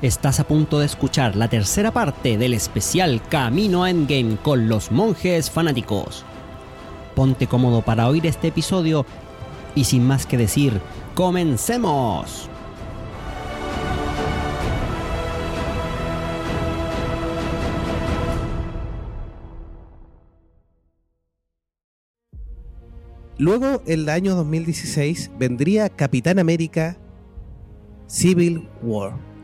Estás a punto de escuchar la tercera parte del especial Camino a Endgame con los monjes fanáticos. Ponte cómodo para oír este episodio y sin más que decir, ¡comencemos! Luego, en el año 2016, vendría Capitán América Civil War.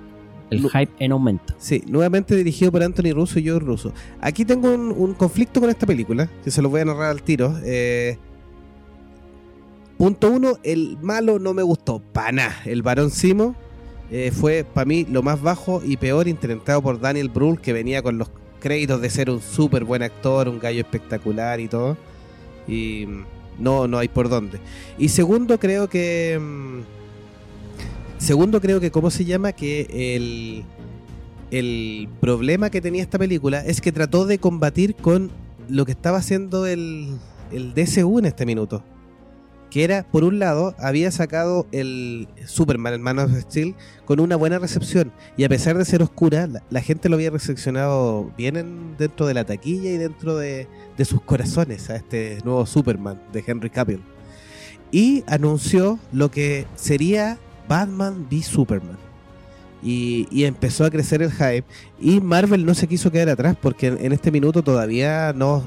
El hype en aumento. Sí, nuevamente dirigido por Anthony Russo y George Russo. Aquí tengo un, un conflicto con esta película, que se lo voy a narrar al tiro. Eh, punto uno, el malo no me gustó, para nada. El varón Simo eh, fue para mí lo más bajo y peor interpretado por Daniel Brühl, que venía con los créditos de ser un súper buen actor, un gallo espectacular y todo. Y mm, no, no hay por dónde. Y segundo, creo que... mm, Segundo, creo que, ¿cómo se llama? Que el, el problema que tenía esta película es que trató de combatir con lo que estaba haciendo el, el DCU en este minuto. Que era, por un lado, había sacado el Superman, el Man of Steel, con una buena recepción. Y a pesar de ser oscura, la, gente lo había recepcionado bien en- dentro de la taquilla y dentro de, de sus corazones a este nuevo Superman de Henry Cavill. Y anunció lo que sería Batman v Superman. Y, empezó a crecer el hype. Y Marvel no se quiso quedar atrás porque en, este minuto todavía no.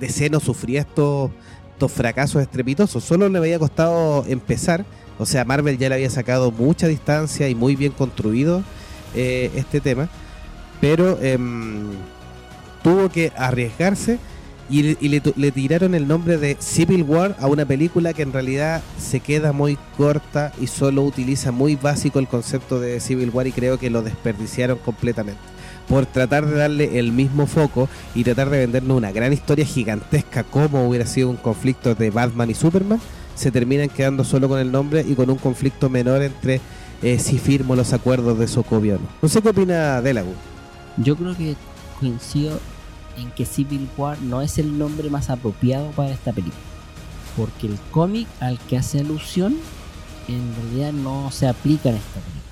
DC no sufría estos, estos fracasos estrepitosos. Solo le había costado empezar. O sea, Marvel ya le había sacado mucha distancia y muy bien construido eh, este tema. Pero em, tuvo que arriesgarse y, le- y le, le tiraron el nombre de Civil War a una película que en realidad se queda muy corta y solo utiliza muy básico el concepto de Civil War y creo que lo desperdiciaron completamente. Por tratar de darle el mismo foco y tratar de vendernos una gran historia gigantesca como hubiera sido un conflicto de Batman y Superman, se terminan quedando solo con el nombre y con un conflicto menor entre eh, si firmo los acuerdos de Sokovia o no. No sé qué opina Delagu. Yo creo que coincido en que Civil War no es el nombre más apropiado para esta película. Porque el cómic al que hace alusión en realidad no se aplica en esta película.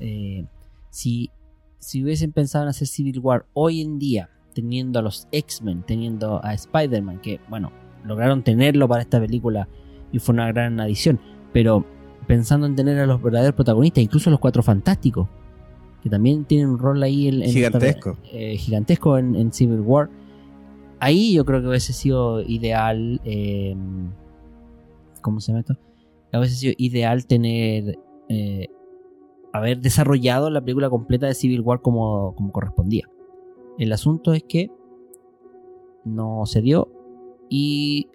Eh, si, si hubiesen pensado en hacer Civil War hoy en día, teniendo a los X-Men, teniendo a Spider-Man, que bueno, lograron tenerlo para esta película y fue una gran adición, pero pensando en tener a los verdaderos protagonistas, incluso los Cuatro Fantásticos, que también tienen un rol ahí en, en esta- Gigantesco. eh, gigantesco en, en Civil War. Ahí yo creo que hubiese sido ideal. eh, ¿Cómo se llama esto? Hubiese sido ideal tener. eh, haber desarrollado la película completa de Civil War como, como correspondía. El asunto es que no se dio. Y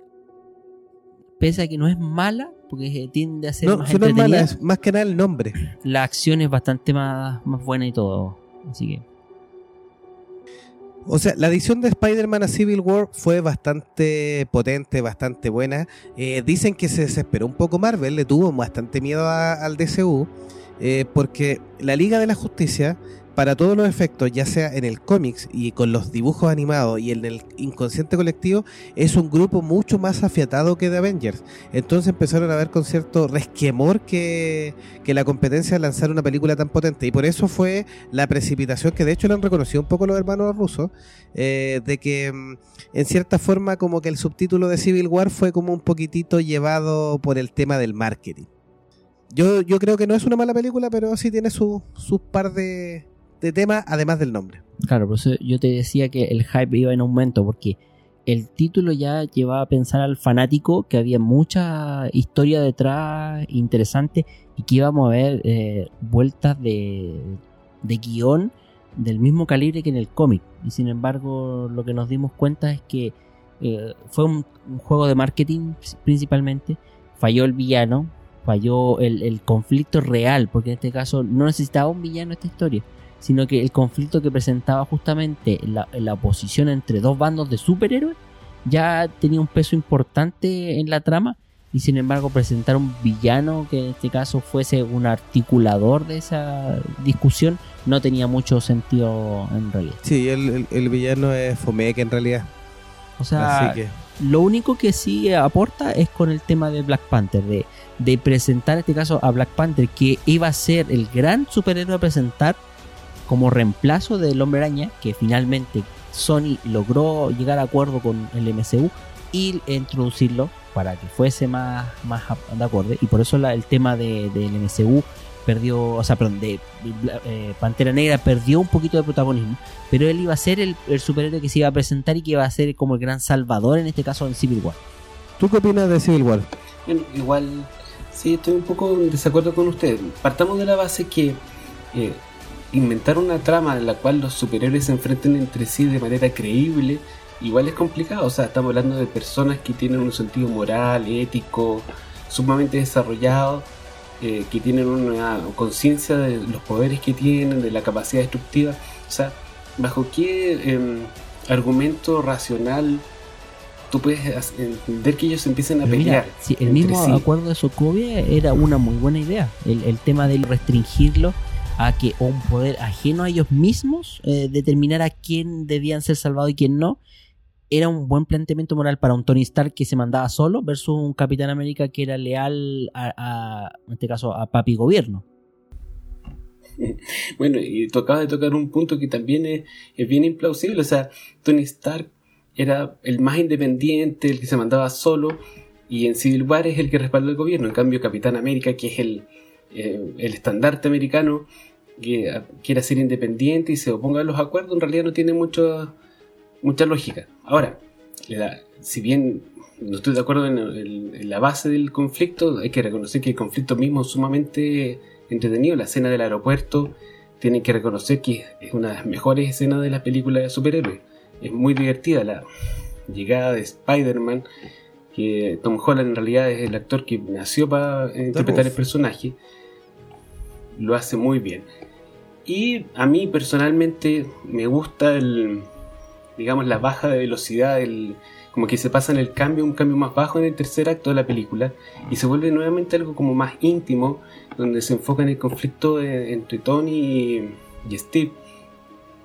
pese a que no es mala, porque tiende a ser No, más entretenida, que nada el nombre. la acción es bastante más, más buena y todo. Así que. O sea, la edición de Spider-Man a Civil War fue bastante potente, bastante buena. Eh, dicen que se desesperó un poco Marvel, le tuvo bastante miedo a- al DCU, eh, porque la Liga de la Justicia, para todos los efectos, ya sea en el cómics y con los dibujos animados y en el inconsciente colectivo, es un grupo mucho más afiatado que The Avengers. Entonces empezaron a ver con cierto resquemor que, la competencia de lanzar una película tan potente. Y por eso fue la precipitación, que de hecho lo han reconocido un poco los hermanos rusos, eh, de que mm, en cierta forma como que el subtítulo de Civil War fue como un poquitito llevado por el tema del marketing. Yo, yo creo que no es una mala película, pero sí tiene su- sus par de, de temas, además del nombre. Claro, yo te decía que el hype iba en aumento, porque el título ya llevaba a pensar al fanático que había mucha historia detrás interesante y que íbamos a ver eh, vueltas de, de guion del mismo calibre que en el cómic. Y sin embargo, lo que nos dimos cuenta es que eh, fue un, juego de marketing principalmente. Falló el villano, falló el conflicto real, porque en este caso no necesitaba un villano esta historia sino que el conflicto que presentaba justamente la, la oposición entre dos bandos de superhéroes ya tenía un peso importante en la trama y sin embargo presentar un villano que en este caso fuese un articulador de esa discusión no tenía mucho sentido en realidad. Sí, el, el- el villano es Fomeke en realidad. O sea, que Lo único que sí aporta es con el tema de Black Panther, de, de presentar en este caso a Black Panther, que iba a ser el gran superhéroe a presentar como reemplazo del Hombre Araña, que finalmente Sony logró llegar a acuerdo con el MCU y introducirlo para que fuese más, más de acuerdo. Y por eso el tema de, del MCU perdió, o sea, perdón, de, eh, Pantera Negra perdió un poquito de protagonismo, pero él iba a ser el, superhéroe que se iba a presentar y que iba a ser como el gran salvador en este caso en Civil War. ¿Tú qué opinas de Civil War? igual, sí, estoy un poco en desacuerdo con usted. Partamos de la base que eh, inventar una trama en la cual los superhéroes se enfrenten entre sí de manera creíble, igual es complicado. O sea, estamos hablando de personas que tienen un sentido moral, ético, sumamente desarrollado, eh, que tienen una conciencia de los poderes que tienen, de la capacidad destructiva. O sea, ¿bajo qué em, argumento racional tú puedes entender que ellos empiecen a pelear? el mismo acuerdo de Sokovia era una muy buena idea. El, el tema de restringirlo a que un poder ajeno a ellos mismos eh, determinara quién debían ser salvados y quién no, era un buen planteamiento moral para un Tony Stark que se mandaba solo versus un Capitán América que era leal a, en este caso, a papi gobierno. Bueno, y tocaba de tocar un punto que también es, es, bien implausible. O sea, Tony Stark era el más independiente, el que se mandaba solo, y en Civil War es el que respalda el gobierno. En cambio, Capitán América, que es el, eh, el estandarte americano que quiera ser independiente y se oponga a los acuerdos, en realidad no tiene mucho, mucha lógica. Ahora, si bien no estoy de acuerdo en, la base del conflicto, hay que reconocer que el conflicto mismo es sumamente entretenido. La escena del aeropuerto, tienen que reconocer que es una de las mejores escenas de las películas de superhéroes. Es muy divertida la llegada de Spider-Man, que Tom Holland en realidad es el actor que nació para interpretar el personaje lo hace muy bien. Y a mí personalmente me gusta el, digamos, la baja de velocidad, el, como que se pasa en el cambio, un cambio más bajo en el tercer acto de la película y se vuelve nuevamente algo como más íntimo, donde se enfoca en el conflicto entre Tony y, Steve.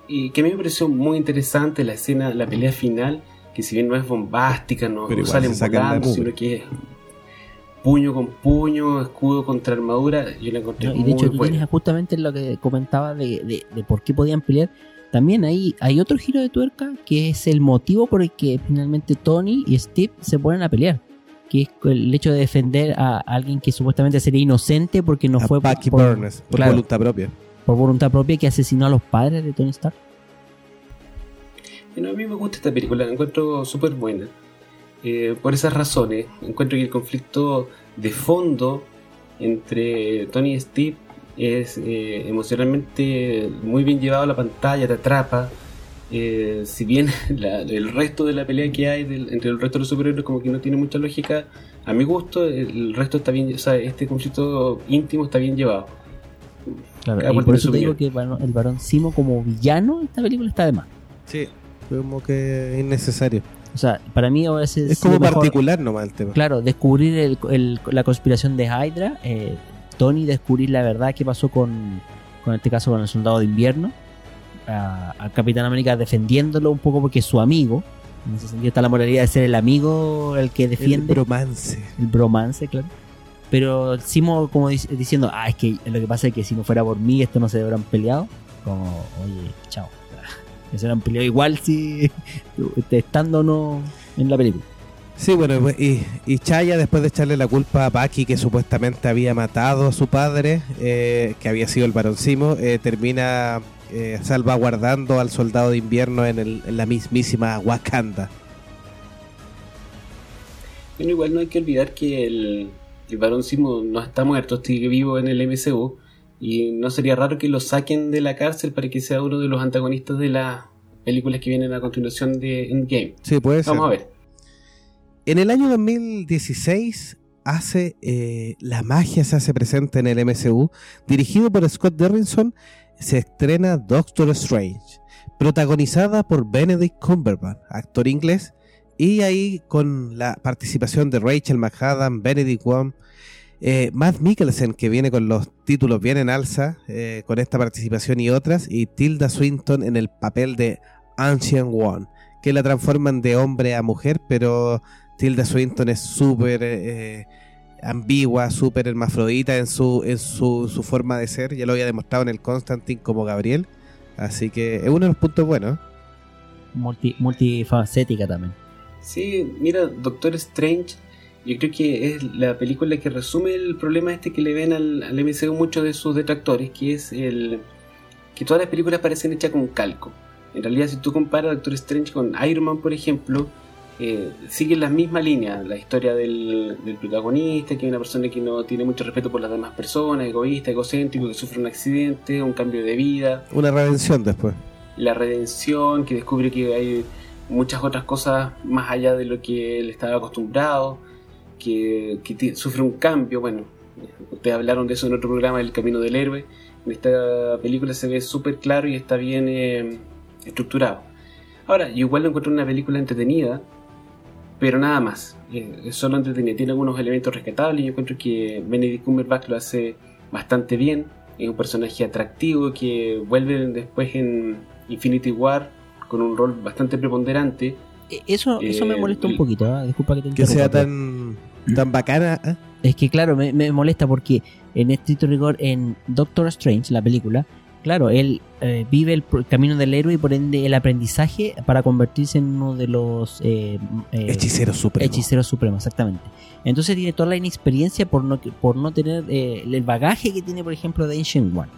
Y que a mí me pareció muy interesante la escena, la pelea final, que si bien no es bombástica, no, no salen volando, sino que es puño con puño, escudo contra armadura, yo la encontré Y de hecho, tú tienes justamente lo que comentaba de, por qué podían pelear. También hay, hay otro giro de tuerca que es el motivo por el que finalmente Tony y Steve se ponen a pelear. Que es el hecho de defender a alguien que supuestamente sería inocente porque no fue por, por voluntad propia. Por voluntad propia que asesinó a los padres de Tony Stark. Bueno, a mí me gusta esta película, la encuentro súper buena. Eh, por esas razones, encuentro que el conflicto de fondo entre Tony y Steve es eh, emocionalmente muy bien llevado a la pantalla, te atrapa. Eh, si bien el resto de la pelea que hay entre el resto de los superhéroes como que no tiene mucha lógica, a mi gusto el resto está bien, o sea, este conflicto íntimo está bien llevado. Claro, y por eso te digo que el varón Simo como villano esta película está de más. Sí, como que es innecesario. O sea, para mí ahora es, es como particular nomás el tema. Claro, descubrir la conspiración de Hydra, eh, Tony descubrir la verdad que pasó con, con este caso con el soldado de invierno, al Capitán América defendiéndolo un poco porque es su amigo. En ese sentido está la moralidad de ser el amigo el que defiende. El bromance. El bromance, claro. Pero Simo como diciendo, ah, es que lo que pasa es que si no fuera por mí esto no se hubieran peleado. Como, oye, chao se han peleado igual si estando o no en la película. Sí, bueno, pues, y, y, Chaya, después de echarle la culpa a Paki, que supuestamente había matado a su padre, eh, que había sido el varoncimo, eh, termina eh, salvaguardando al soldado de invierno en, el, en la mismísima Wakanda. Bueno, igual no hay que olvidar que el, el varón Simo no está muerto, sigue vivo en el MCU. Y no sería raro que lo saquen de la cárcel para que sea uno de los antagonistas de las películas que vienen a continuación de Endgame. Sí, puede ser. Vamos a ver. En el año 2016 hace eh, la magia se hace presente en el MCU. Dirigido por Scott Derrickson, se estrena Doctor Strange, protagonizada por Benedict Cumberbatch, actor inglés, y ahí con la participación de Rachel McAdam, Benedict Wong, eh, Matt Mikkelsen, que viene con los títulos bien en alza, eh, con esta participación y otras, y Tilda Swinton en el papel de Ancient One, que la transforman de hombre a mujer, pero Tilda Swinton es súper eh, ambigua, súper hermafrodita en su, en su, su forma de ser. Ya lo había demostrado en el Constantine como Gabriel. Así que es uno de los puntos buenos. Multi, multifacética también. Sí, mira, Doctor Strange, yo creo que es la película que resume el problema este que le ven al, al MCU muchos de sus detractores, que es el que todas las películas parecen hechas con calco. En realidad, si tú comparas Doctor Strange con Iron Man, por ejemplo, eh, siguen la misma línea. La historia del, del, protagonista, que es una persona que no tiene mucho respeto por las demás personas, egoísta, egocéntrico, que sufre un accidente, un cambio de vida. Una redención después. La redención, que descubre que hay muchas otras cosas más allá de lo que él estaba acostumbrado, que, que sufre un cambio. Bueno, ustedes hablaron de eso en otro programa, El Camino del Héroe. En esta película se ve súper claro y está bien eh, estructurado. Ahora, yo igual lo encuentro una película entretenida, pero nada más. Es solo entretenida. Tiene algunos elementos rescatables. Yo encuentro que Benedict Cumberbatch lo hace bastante bien. Es un personaje atractivo que vuelve después en Infinity War con un rol bastante preponderante. Eso, eso me molesta un poquito. ¿eh? Disculpa que te Que sea tan, tan bacana. ¿eh? Es que, claro, me, me molesta porque en estricto rigor, en Doctor Strange, la película, claro, él eh, vive el camino del héroe y por ende el aprendizaje para convertirse en uno de los eh, eh, hechiceros supremos. Hechiceros supremos, exactamente. Entonces tiene toda la inexperiencia por no, por no tener el bagaje que tiene, por ejemplo, de Ancient One.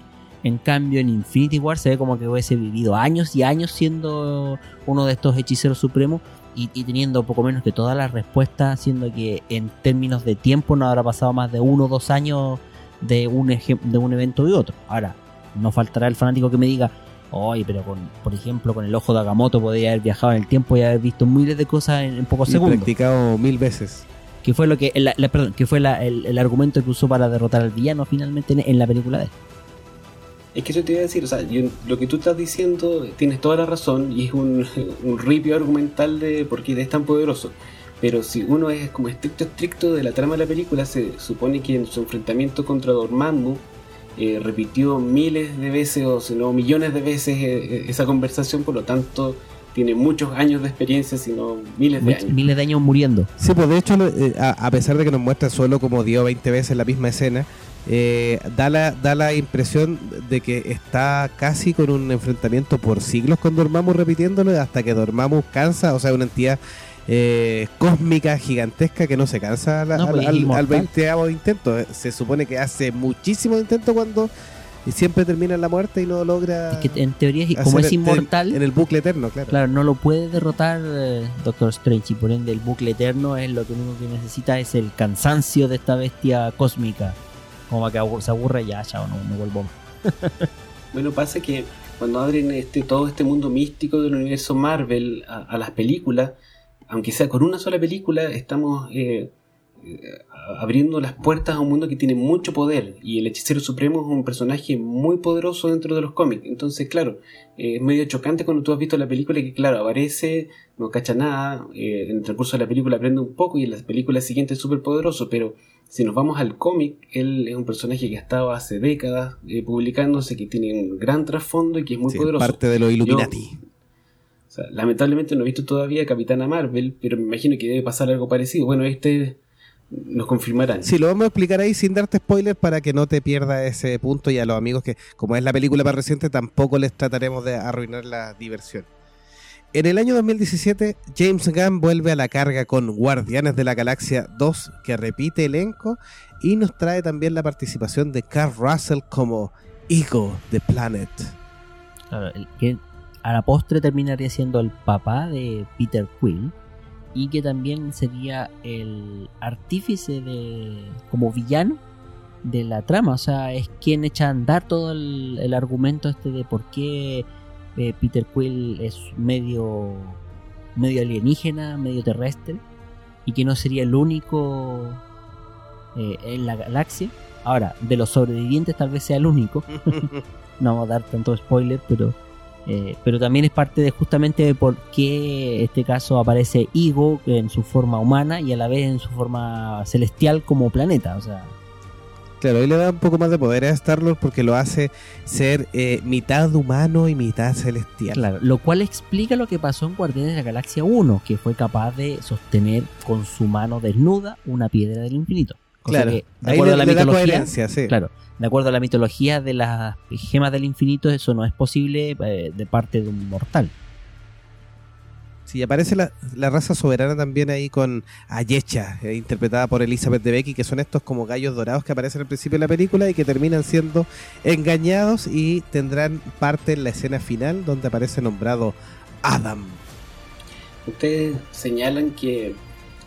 En cambio, en Infinity War se ve como que hubiese vivido años y años siendo uno de estos hechiceros supremos y, y, teniendo poco menos que todas las respuestas, siendo que en términos de tiempo no habrá pasado más de uno o dos años de un, de un evento y otro. Ahora, no faltará el fanático que me diga, oye, pero con, por ejemplo, con el ojo de Agamotto podría haber viajado en el tiempo y haber visto miles de cosas en, en pocos y segundos. practicado mil veces. Que fue lo que, la, la, perdón, que fue la, el, el, argumento que usó para derrotar al villano finalmente en, en la película de él. Es que eso te iba a decir, o sea, yo, lo que tú estás diciendo tienes toda la razón y es un, un ripio argumental de por qué es tan poderoso. Pero si uno es como estricto estricto de la trama de la película, se supone que en su enfrentamiento contra Dormammu eh, repitió miles de veces o si no millones de veces eh, esa conversación, por lo tanto tiene muchos años de experiencia, sino miles de Much, años. Miles de años muriendo. Sí, pues de hecho, eh, a, a, pesar de que nos muestra solo como dio 20 veces la misma escena, eh, da, la, da la impresión de que está casi con un enfrentamiento por siglos con Dormammu repitiéndolo hasta que Dormammu cansa, o sea, una entidad eh, cósmica gigantesca que no se cansa al, No, pues, al, al, inmortal. al 20 intento. Eh, Se supone que hace muchísimos intentos cuando y siempre termina en la muerte y no logra. Es que en teoría, como es inmortal, En el bucle eterno, claro. claro, no lo puede derrotar eh, Doctor Strange y por ende el bucle eterno es lo que único que necesita es el cansancio de esta bestia cósmica. Como para que se aburre ya, no, no vuelvo. Bueno, pasa que cuando abren este, todo este mundo místico del universo Marvel a, las películas, aunque sea con una sola película, estamos eh, eh, abriendo las puertas a un mundo que tiene mucho poder y el hechicero supremo es un personaje muy poderoso dentro de los cómics. Entonces, claro, eh, es medio chocante cuando tú has visto la película que, claro, aparece, no cacha nada, en el transcurso de la película aprende un poco y en la película siguiente es súper poderoso, pero si nos vamos al cómic, él es un personaje que ha estado hace décadas eh, publicándose, que tiene un gran trasfondo y que es muy Sí, poderoso. parte de los Illuminati. O sea, lamentablemente no he visto todavía Capitana Marvel, pero me imagino que debe pasar algo parecido. Bueno, este nos confirmarán. Sí, lo vamos a explicar ahí sin darte spoilers para que no te pierdas ese punto y a los amigos que, como es la película más reciente, tampoco les trataremos de arruinar la diversión. En el año 2017, James Gunn vuelve a la carga con Guardianes de la Galaxia 2, que repite elenco y nos trae también la participación de Carl Russell como Ego the Planet. Claro, que a la postre terminaría siendo el papá de Peter Quill y que también sería el artífice de como villano de la trama, o sea, es quien echa a andar todo el, el argumento este de por qué eh, Peter Quill es medio medio alienígena, medio terrestre y que no sería el único eh, en la galaxia. Ahora, de los sobrevivientes tal vez sea el único, no vamos a dar tanto spoiler, pero eh, pero también es parte de justamente de por qué este caso aparece Igo en su forma humana y a la vez en su forma celestial como planeta. O sea, Claro, ahí le da un poco más de poder a Star-Lord porque lo hace ser eh, mitad humano y mitad celestial. Claro, lo cual explica lo que pasó en Guardianes de la Galaxia 1, que fue capaz de sostener con su mano desnuda una piedra del infinito. Cosa Claro, que, de ahí acuerdo le, a la mitología, coherencia, sí. claro, de acuerdo a la mitología de las gemas del infinito, eso no es posible eh, de parte de un mortal. Sí, aparece la, la raza soberana también ahí con Ayecha, eh, interpretada por Elizabeth Debicki, que son estos como gallos dorados que aparecen al principio de la película y que terminan siendo engañados y tendrán parte en la escena final donde aparece nombrado Adam. Ustedes señalan que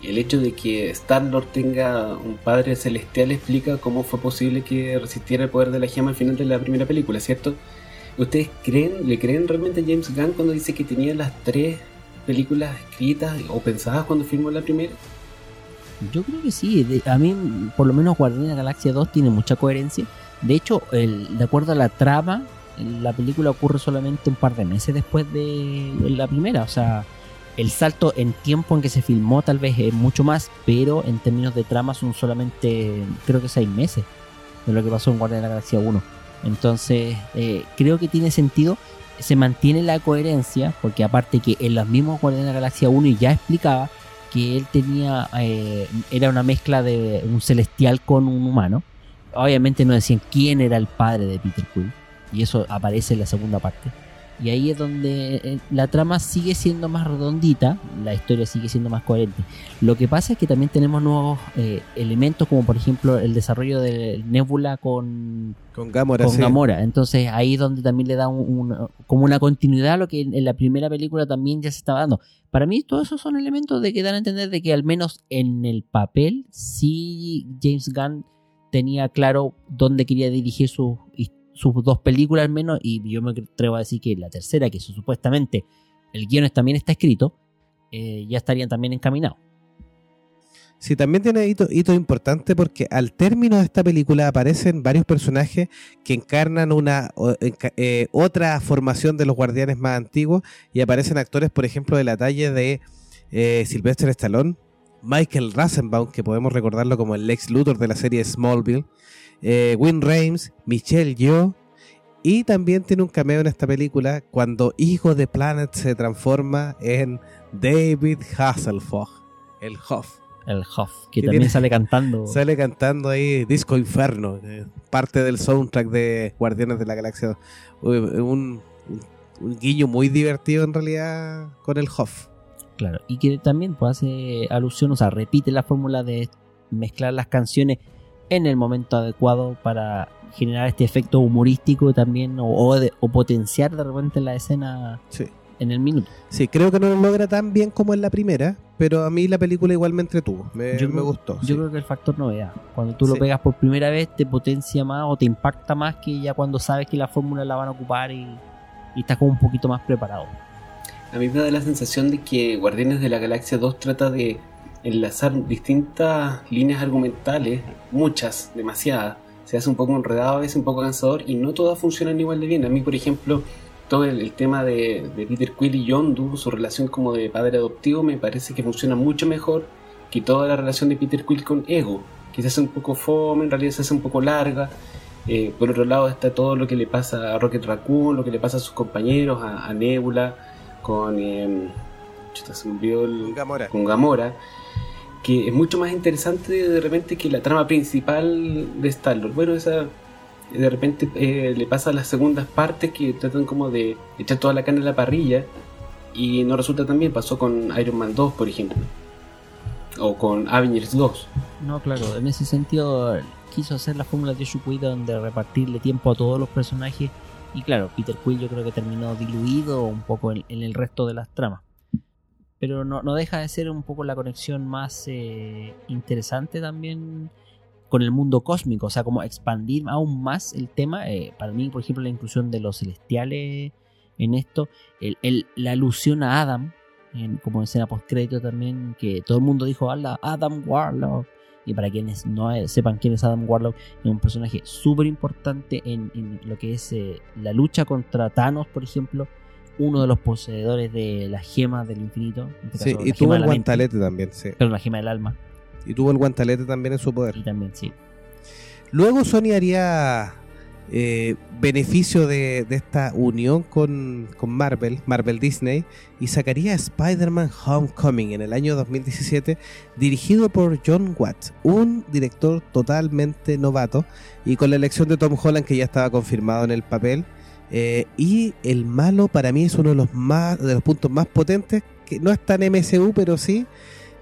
el hecho de que Star-Lord tenga un padre celestial explica cómo fue posible que resistiera el poder de la gema al final de la primera película, ¿cierto? ¿Ustedes creen, le creen realmente a James Gunn cuando dice que tenía las tres películas escritas o pensadas cuando filmó la primera? Yo creo que sí. a mí, por lo menos, Guardianes de la Galaxia 2 tiene mucha coherencia. De hecho, de acuerdo a la trama, la película ocurre solamente un par de meses después de la primera. O sea, el salto en tiempo en que se filmó tal vez es mucho más, pero en términos de trama son solamente, creo que seis meses de lo que pasó en Guardianes de la Galaxia 1. Entonces, eh, creo que tiene sentido. Se mantiene la coherencia, porque aparte que en los mismos Guardianes de la Galaxia 1 ya explicaba que él tenía eh, era una mezcla de un celestial con un humano. Obviamente no decían quién era el padre de Peter Quill y eso aparece en la segunda parte. Y ahí es donde eh, la trama sigue siendo más redondita, la historia sigue siendo más coherente. Lo que pasa es que también tenemos nuevos eh, elementos, como por ejemplo el desarrollo de Nebula con, Con Gamora, con sí. Gamora. Entonces ahí es donde también le da un- un- como una continuidad a lo que en, la primera película también ya se estaba dando. Para mí todos esos son elementos de que dan a entender de que al menos en el papel sí James Gunn tenía claro dónde quería dirigir sus, sus dos películas al menos y yo me atrevo a decir que la tercera, que supuestamente el guion también está escrito, eh, ya estarían también encaminados. Sí, también tiene hito, hito importante porque al término de esta película aparecen varios personajes que encarnan una eh, otra formación de los guardianes más antiguos y aparecen actores, por ejemplo, de la talla de eh, Sylvester Stallone, Michael Rosenbaum, que podemos recordarlo como el Lex Luthor de la serie Smallville, eh, Win Rames, Michelle Yeoh y también tiene un cameo en esta película cuando Hijo de Planet se transforma en David Hasselhoff, el Hoff. El Huff, Que que también tiene- sale cantando. Sale cantando ahí Disco Inferno, eh, parte del soundtrack de Guardianes de la Galaxia 2. Uy, Un, un- un guiño muy divertido en realidad con el Hoff. Claro, y que también pues, hace alusión, o sea, repite la fórmula de mezclar las canciones en el momento adecuado para generar este efecto humorístico también, o, o de- o potenciar de repente la escena Sí. en el minuto. Sí, creo que no lo logra tan bien como en la primera, pero a mí la película igual me entretuvo, me, Yo me creo- gustó. Yo sí. creo que el factor novedad, cuando tú lo Sí. pegas por primera vez, te potencia más o te impacta más que ya cuando sabes que la fórmula la van a ocupar y, y estás como un poquito más preparado. A mí me da la sensación de que Guardianes de la Galaxia 2 trata de enlazar distintas líneas argumentales, muchas, demasiadas. Se hace un poco enredado, a veces un poco cansador y no todas funcionan igual de bien. A mí, por ejemplo, todo el, el tema de, de Peter Quill y Yondu, su relación como de padre adoptivo, me parece que funciona mucho mejor que toda la relación de Peter Quill con Ego, que se hace un poco fome, en realidad se hace un poco larga. Eh, por otro lado está todo lo que le pasa a Rocket Raccoon, lo que le pasa a sus compañeros, a, a Nebula, con... Eh, chuta, se me olvidó el- Gamora. con Gamora, que es mucho más interesante de repente que la trama principal de Star-Lord. Bueno, esa de repente eh, le pasa a las segundas partes que tratan como de echar toda la carne a la parrilla y no resulta tan bien. Pasó con Iron Man 2, por ejemplo, o con Avengers 2. No, claro, en ese sentido quiso hacer la fórmula de Shukuida donde repartirle tiempo a todos los personajes y claro, Peter Quill yo creo que terminó diluido un poco en, en el resto de las tramas. Pero no, no deja de ser un poco la conexión más eh, interesante también con el mundo cósmico, o sea, como expandir aún más el tema. eh, para mí, por ejemplo, la inclusión de los celestiales en esto, el, el- la alusión a Adam, en, como escena post-crédito también, que todo el mundo dijo, "Ala, Adam Warlock. Y para quienes no eh, sepan quién es Adam Warlock, es un personaje súper importante en, en lo que es eh, la lucha contra Thanos, por ejemplo, uno de los poseedores de las gemas del infinito. en este Sí, caso, y tuvo el mente, guantalete también, sí. Pero la gema del alma, Y tuvo el guantalete también en su poder. y también sí. Luego Sony haría eh, beneficio de, de esta unión con, con Marvel, Marvel Disney, y sacaría Spider-Man Homecoming en el año 2017, dirigido por John Watts, un director totalmente novato, y con la elección de Tom Holland que ya estaba confirmado en el papel. Eh, y el malo para mí es uno de los más de los puntos más potentes, que no está en MCU, pero sí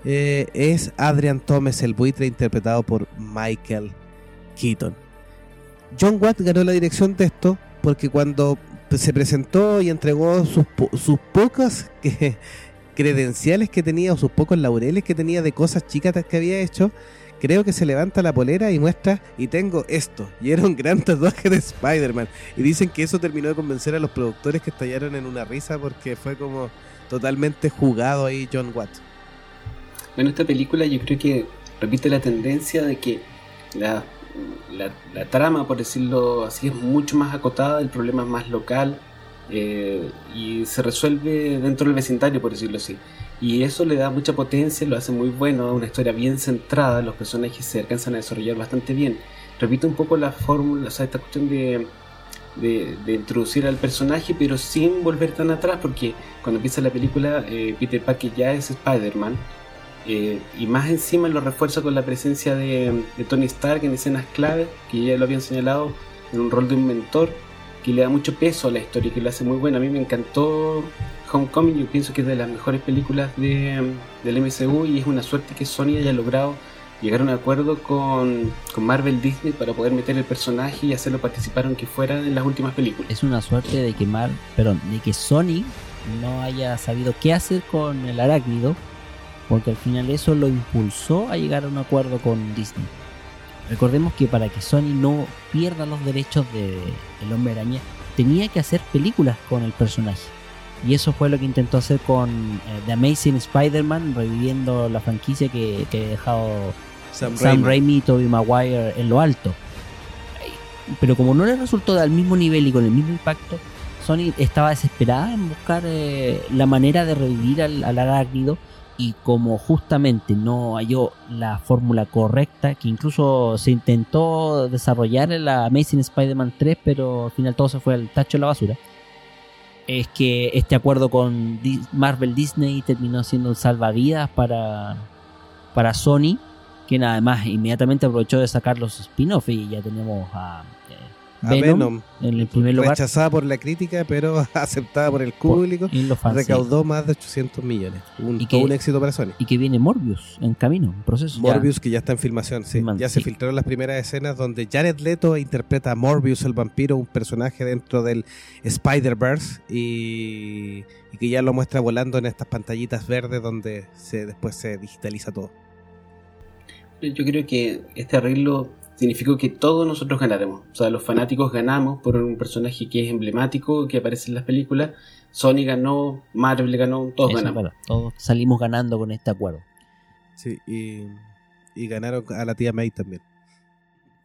eh, es Adrian Thomas, el buitre interpretado por Michael Keaton. John Watt ganó la dirección de esto porque cuando se presentó y entregó sus, po- sus pocas credenciales que tenía o sus pocos laureles que tenía de cosas chicas que había hecho, creo que se levanta la polera y muestra y tengo esto. Y era un gran tatuaje de Spider-Man. Y dicen que eso terminó de convencer a los productores que estallaron en una risa porque fue como totalmente jugado ahí John Watt. Bueno, esta película yo creo que repite la tendencia de que la, la, trama, por decirlo así, es mucho más acotada, el problema es más local eh, y se resuelve dentro del vecindario, por decirlo así. Y eso le da mucha potencia, lo hace muy bueno, una historia bien centrada, los personajes se alcanzan a desarrollar bastante bien. Repite un poco la fórmula, o sea, esta cuestión de, de, introducir al personaje, pero sin volver tan atrás, porque cuando empieza la película, eh, Peter Parker ya es Spider-Man. Eh, y más encima lo refuerza con la presencia de, de Tony Stark en escenas clave, que ya lo habían señalado, en un rol de un mentor, que le da mucho peso a la historia, que lo hace muy buena. A mí me encantó Homecoming, yo pienso que es de las mejores películas de, del MCU y es una suerte que Sony haya logrado llegar a un acuerdo con, con Marvel Disney para poder meter el personaje y hacerlo participar aunque fuera en las últimas películas. Es una suerte de que Mar, perdón, de que Sony no haya sabido qué hacer con el arácnido, porque al final eso lo impulsó a llegar a un acuerdo con Disney. Recordemos que para que Sony no pierda los derechos de El Hombre Araña, tenía que hacer películas con el personaje. Y eso fue lo que intentó hacer con eh, The Amazing Spider-Man, reviviendo la franquicia que, que había dejado Sam. Raimi y Tobey Maguire en lo alto. Pero como no le resultó al mismo nivel y con el mismo impacto, Sony estaba desesperada en buscar eh, la manera de revivir al, al arácnido y como justamente no halló la fórmula correcta, que incluso se intentó desarrollar en la Amazing Spider-Man 3, pero al final todo se fue al tacho de la basura, es que este acuerdo con Marvel Disney terminó siendo un salvavidas para, para Sony, que nada más inmediatamente aprovechó de sacar los spin-offs y ya tenemos a, eh, Venom, Venom, en el primer lugar rechazada por la crítica, pero aceptada por el público. y los fans. sí. recaudó más de 800 millones. Un, Y todo que- un éxito para Sony. Y que viene Morbius en camino, en proceso. ya. Morbius, que ya está en filmación, sí. Man, ya se sí. filtraron las primeras escenas donde Jared Leto interpreta a Morbius, el vampiro, un personaje dentro del Spider-Verse, y, y que ya lo muestra volando en estas pantallitas verdes donde se, después se digitaliza todo. Yo creo que este arreglo significó que todos nosotros ganaremos. O sea, los fanáticos ganamos por un personaje que es emblemático, que aparece en las películas. Sony ganó, Marvel ganó, todos Eso ganamos. Todos salimos ganando con este acuerdo. Sí, y, y ganaron a la tía May también.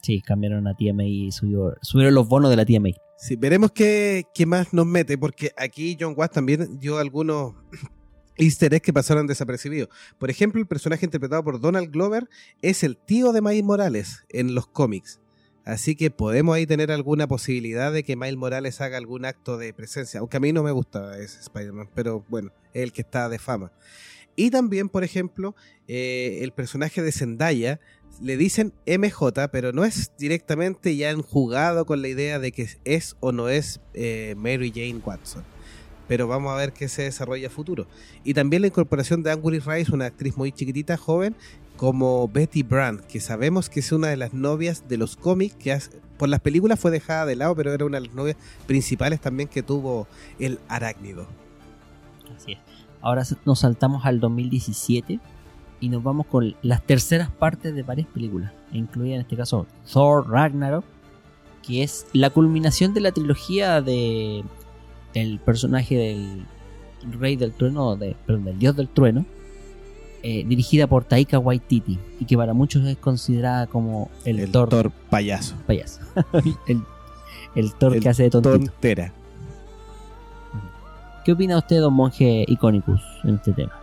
Sí, cambiaron a tía May y subió- subieron los bonos de la tía May. Sí, veremos qué, qué más nos mete, porque aquí John Watts también dio algunos easter que pasaron desapercibidos. Por ejemplo, el personaje interpretado por Donald Glover es el tío de Miles Morales en los cómics. Así que podemos ahí tener alguna posibilidad de que Miles Morales haga algún acto de presencia. Aunque a mí no me gusta ese Spider-Man, pero bueno, es el que está de fama. Y también, por ejemplo, eh, el personaje de Zendaya le dicen MJ, pero no es directamente ya han jugado con la idea de que es o no es eh, Mary Jane Watson. Pero vamos a ver qué se desarrolla a futuro. Y también la incorporación de Angry Rice, una actriz muy chiquitita, joven, como Betty Brand, que sabemos que es una de las novias de los cómics, que por las películas fue dejada de lado, pero era una de las novias principales también que tuvo el arácnido. Así es. Ahora nos saltamos al 2017 y nos vamos con las terceras partes de varias películas, incluida en este caso Thor Ragnarok, que es la culminación de la trilogía de el personaje del rey del trueno, de, perdón, del dios del trueno, eh, dirigida por Taika Waititi y que para muchos es considerada como el, El, Thor, Thor payaso. payaso, el, el Thor El que hace de tontito. Tontera. ¿Qué opina usted, don monje Iconicus, en este tema?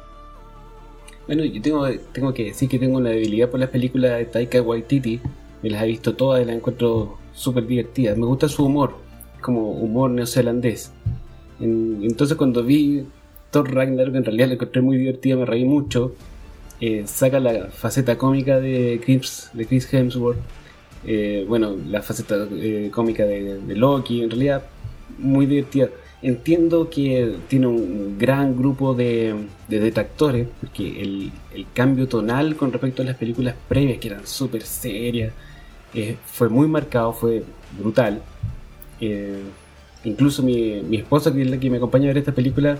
Bueno, yo tengo, tengo que decir que tengo una debilidad por las películas de Taika Waititi, me las he visto todas y las encuentro súper divertidas. Me gusta su humor, como humor neozelandés. entonces cuando vi Thor Ragnarok, en realidad la encontré muy divertida, me reí mucho. Eh, saca la faceta cómica de Chris, de Chris Hemsworth. Eh, bueno, la faceta eh, cómica de, Loki, en realidad muy divertida. Entiendo que tiene un gran grupo de, detractores, porque el, cambio tonal con respecto a las películas previas, que eran súper serias, eh, fue muy marcado, fue brutal. Eh, incluso mi, mi, esposa, que es la que me acompaña a ver esta película,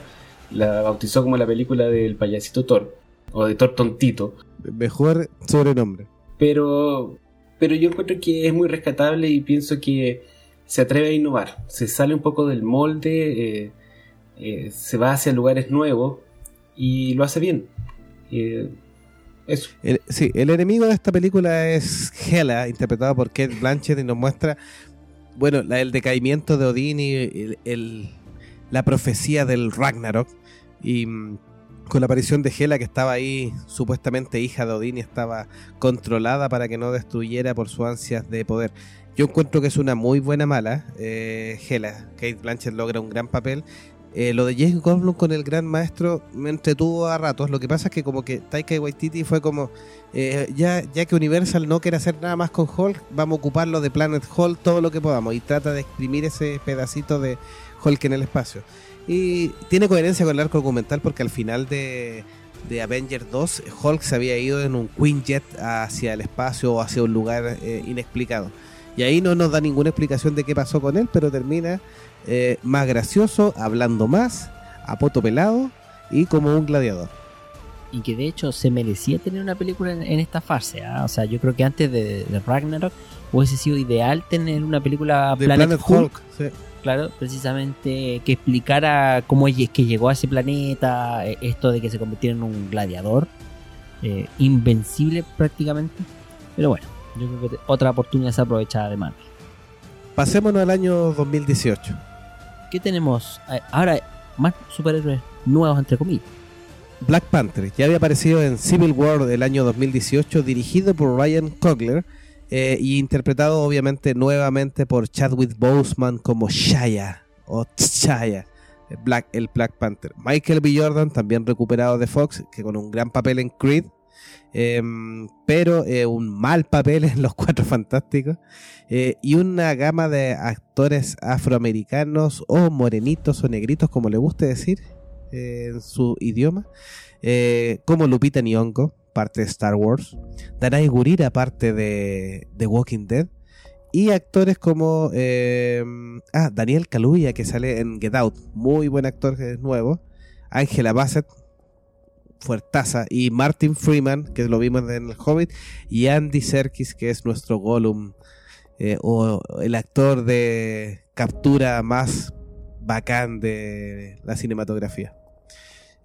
la bautizó como la película del payasito Thor, o de Thor tontito. Mejor sobrenombre. Pero, pero yo encuentro que es muy rescatable y pienso que se atreve a innovar, se sale un poco del molde, eh, eh, se va hacia lugares nuevos y lo hace bien. Eh, eso. El, sí, el enemigo de esta película es Hela, interpretado por Kate Blanchett, y nos muestra, bueno, el decaimiento de Odín y la profecía del Ragnarok. Y mm, con la aparición de Hela, que estaba ahí, supuestamente hija de Odín, y estaba controlada para que no destruyera por sus ansias de poder. Yo encuentro que es una muy buena mala. Eh, Hela, Kate Blanchett logra un gran papel. Eh, lo de James Goldblum con el gran maestro me entretuvo a ratos. Lo que pasa es que como que Taika Waititi fue como eh, ya, ya que Universal no quiere hacer nada más con Hulk, vamos a ocuparlo de Planet Hulk todo lo que podamos y trata de exprimir ese pedacito de Hulk en el espacio. Y tiene coherencia con el arco documental porque al final de, de Avengers 2 Hulk se había ido en un Quinjet hacia el espacio o hacia un lugar inexplicado. Y ahí no nos da ninguna explicación de qué pasó con él, pero termina eh, más gracioso, hablando más, a poto pelado y como un gladiador. Y que de hecho se merecía tener una película en, esta fase. ¿ah? O sea, yo creo que antes de, Ragnarok hubiese sido ideal tener una película de Planet, Hulk. Claro, precisamente que explicara cómo es que llegó a ese planeta, eh, esto de que se convirtiera en un gladiador, eh, invencible prácticamente. Pero bueno, yo creo que otra oportunidad se aprovechada de Marvel. Pasémonos al año 2018. ¿Qué tenemos? Eh, ahora, más superhéroes nuevos, entre comillas. Black Panther ya había aparecido en Civil War del año 2018, dirigido por Ryan Coogler eh, y interpretado obviamente nuevamente por Chadwick Boseman como Shaya o T'Challa, el Black, el Black Panther. Michael B. Jordan, también recuperado de Fox, que con un gran papel en Creed, Em, pero eh, un mal papel en Los Cuatro Fantásticos eh, y una gama de actores afroamericanos o morenitos o negritos, como le guste decir eh, en su idioma, como Lupita Nyong'o, parte de Star Wars, Danai Gurira, parte de The Walking Dead, y actores como em, ah, Daniel Kaluuya, que sale en Get Out, muy buen actor que es nuevo, Angela Bassett, fuertaza. Y Martin Freeman, que lo vimos en El Hobbit, y Andy Serkis, que es nuestro Gollum, eh, o el actor de captura más bacán de la cinematografía.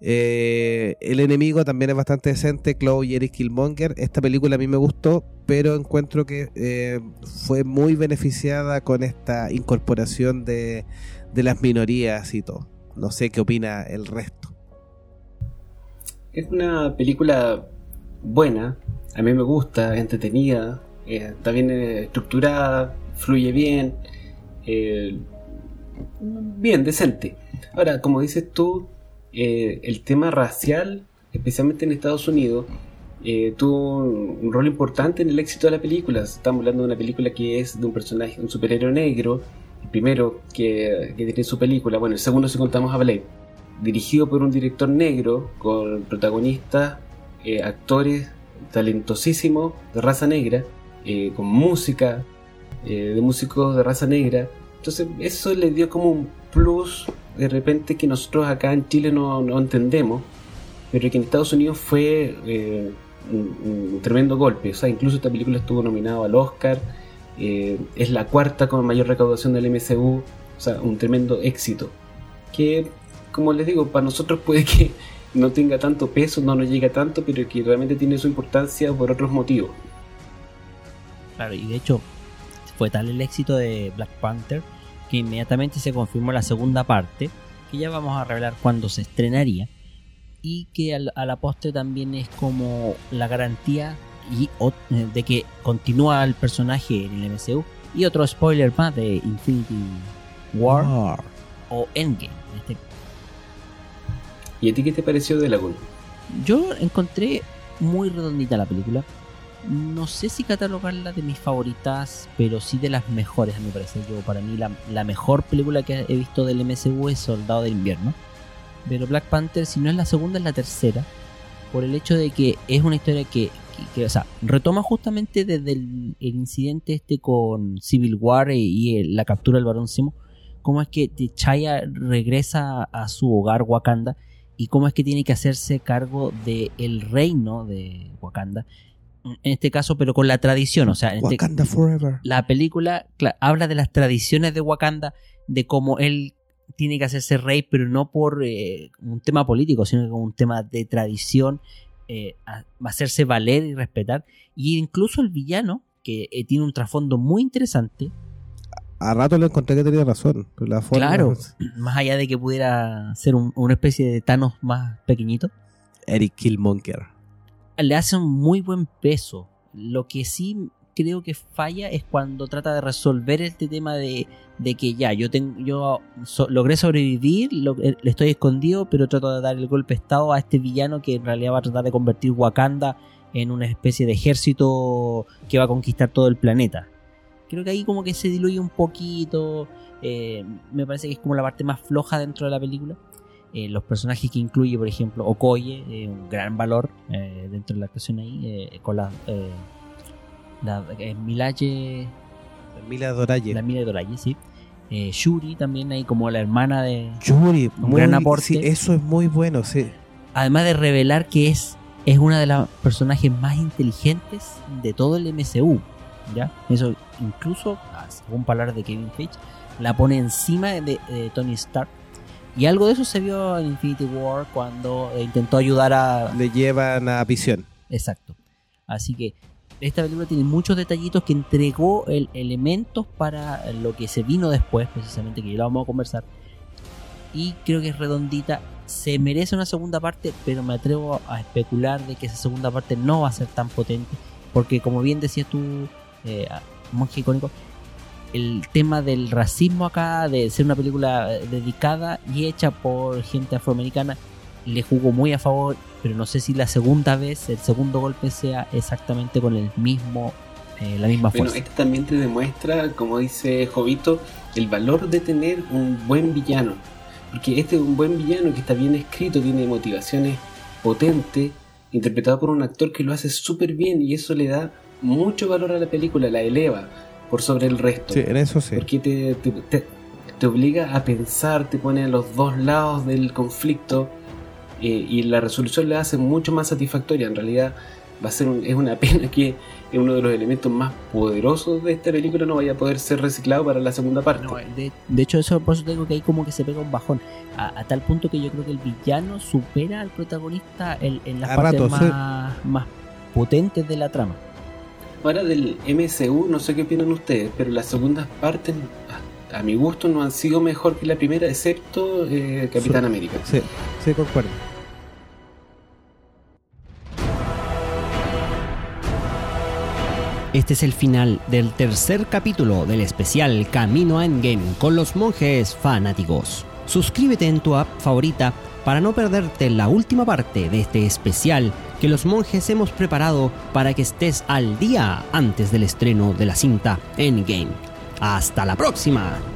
Eh, el enemigo también es bastante decente, Chloe y Eric Killmonger. Esta película a mí me gustó, pero encuentro que eh, fue muy beneficiada con esta incorporación de, de las minorías y todo. No sé qué opina el resto. Es una película buena, a mí me gusta, entretenida, eh, está bien eh, estructurada, fluye bien, eh, bien, decente. Ahora, como dices tú, el tema racial, especialmente en Estados Unidos, tuvo un, rol importante en el éxito de la película. Estamos hablando de una película que es de un personaje, un superhéroe negro, el primero que, que tiene su película, bueno, el segundo si contamos a Blade dirigido por un director negro, con protagonistas, eh, actores talentosísimos de raza negra, eh, con música eh, de músicos de raza negra. Entonces eso le dio como un plus de repente que nosotros acá en Chile no, no entendemos, pero que en Estados Unidos fue un, tremendo golpe. O sea, incluso esta película estuvo nominada al Oscar, es la cuarta con mayor recaudación del MCU, o sea, un tremendo éxito. Que como les digo, para nosotros puede que no tenga tanto peso, no nos llega tanto, pero que realmente tiene su importancia por otros motivos. Claro, y de hecho fue tal el éxito de Black Panther que inmediatamente se confirmó la segunda parte, que ya vamos a revelar cuándo se estrenaría, y que a la postre también es como la garantía y de que continúa el personaje en el MCU. Y otro spoiler más de Infinity War War. o Endgame. en este ¿Y a ti qué te pareció de Lagoon? Yo encontré muy redondita la película. No sé si catalogarla de mis favoritas, pero sí de las mejores, a mi parecer. Yo, para mí, la, la mejor película que he visto del MCU es Soldado del Invierno. Pero Black Panther, si no es la segunda, es la tercera. Por el hecho de que es una historia que, que- o sea, retoma justamente desde el, incidente este con Civil War y, la captura del Barón Simo. Cómo es que T'Challa regresa a su hogar Wakanda y cómo es que tiene que hacerse cargo del reino de Wakanda. En este caso, pero con la tradición, o sea, en este- Wakanda Forever. la película habla de las tradiciones de Wakanda, de cómo él tiene que hacerse rey, pero no por eh, un tema político, sino como un tema de tradición, eh, hacerse valer y respetar. Y incluso el villano, que eh, tiene un trasfondo muy interesante, A rato le encontré que tenía razón. pero la forma- Claro. más allá de que pudiera ser un- una especie de Thanos más pequeñito, Eric Killmonger. le hace un muy buen peso. Lo que sí creo que falla es cuando trata de resolver este tema de, de que ya, yo tengo, yo so- logré sobrevivir, lo- eh, estoy escondido, pero trato de dar el golpe de estado a este villano que en realidad va a tratar de convertir Wakanda en una especie de ejército que va a conquistar todo el planeta. Creo que ahí como que se diluye un poquito. eh, me parece que es como la parte más floja dentro de la película. Eh, los personajes que incluye, por ejemplo, Okoye, eh, un gran valor dentro de la actuación ahí, con la, la Milaje, Mila Doraye. la Mila Doraye, sí. Shuri también ahí como la hermana de... Yuri. Un muy- gran aporte. sí, eso es muy bueno, sí. Además de revelar que es, es una de las personajes más inteligentes de todo el MCU. ¿Ya? Eso incluso, ah, según palabras de Kevin Feige, la pone encima de, de Tony Stark. Y algo de eso se vio en Infinity War cuando intentó ayudar a, Le llevan a visión. Exacto. Así que esta película tiene muchos detallitos que entregó el, elementos para lo que se vino después, precisamente, que ya lo vamos a conversar. Y creo que es redondita. Se merece una segunda parte, pero me atrevo a especular de que esa segunda parte no va a ser tan potente. Porque como bien decías tú, eh, monje icónico, el tema del racismo acá, de ser una película dedicada y hecha por gente afroamericana, le jugó muy a favor, pero no sé si la segunda vez, el segundo golpe sea exactamente con el mismo, eh, la misma Bueno, fuerza. esto también te demuestra, como dice Jovito, el valor de tener un buen villano. Porque este es un buen villano que está bien escrito, tiene motivaciones potentes, interpretado por un actor que lo hace súper bien y eso le da mucho valor a la película, la eleva por sobre el resto. Sí, en eso sí. Porque te, te, te- te obliga a pensar, te pone a los dos lados del conflicto eh, y la resolución la hace mucho más satisfactoria. En realidad va a ser un- es una pena que uno de los elementos más poderosos de esta película no vaya a poder ser reciclado para la segunda parte. No, de, de hecho, eso por eso tengo que ahí como que se pega un bajón. A, a tal punto que yo creo que el villano supera al protagonista en, en las A partes sí. más, más potentes de la trama. Ahora del MCU, no sé qué opinan ustedes, pero las segundas partes, a, a mi gusto, no han sido mejor que la primera, excepto eh, Capitán Sí. América. Sí, sí, concuerdo. Este es el final del tercer capítulo del especial Camino a Endgame con los monjes fanáticos. Suscríbete en tu app favorita para no perderte la última parte de este especial que los monjes hemos preparado para que estés al día antes del estreno de la cinta Endgame. ¡Hasta la próxima!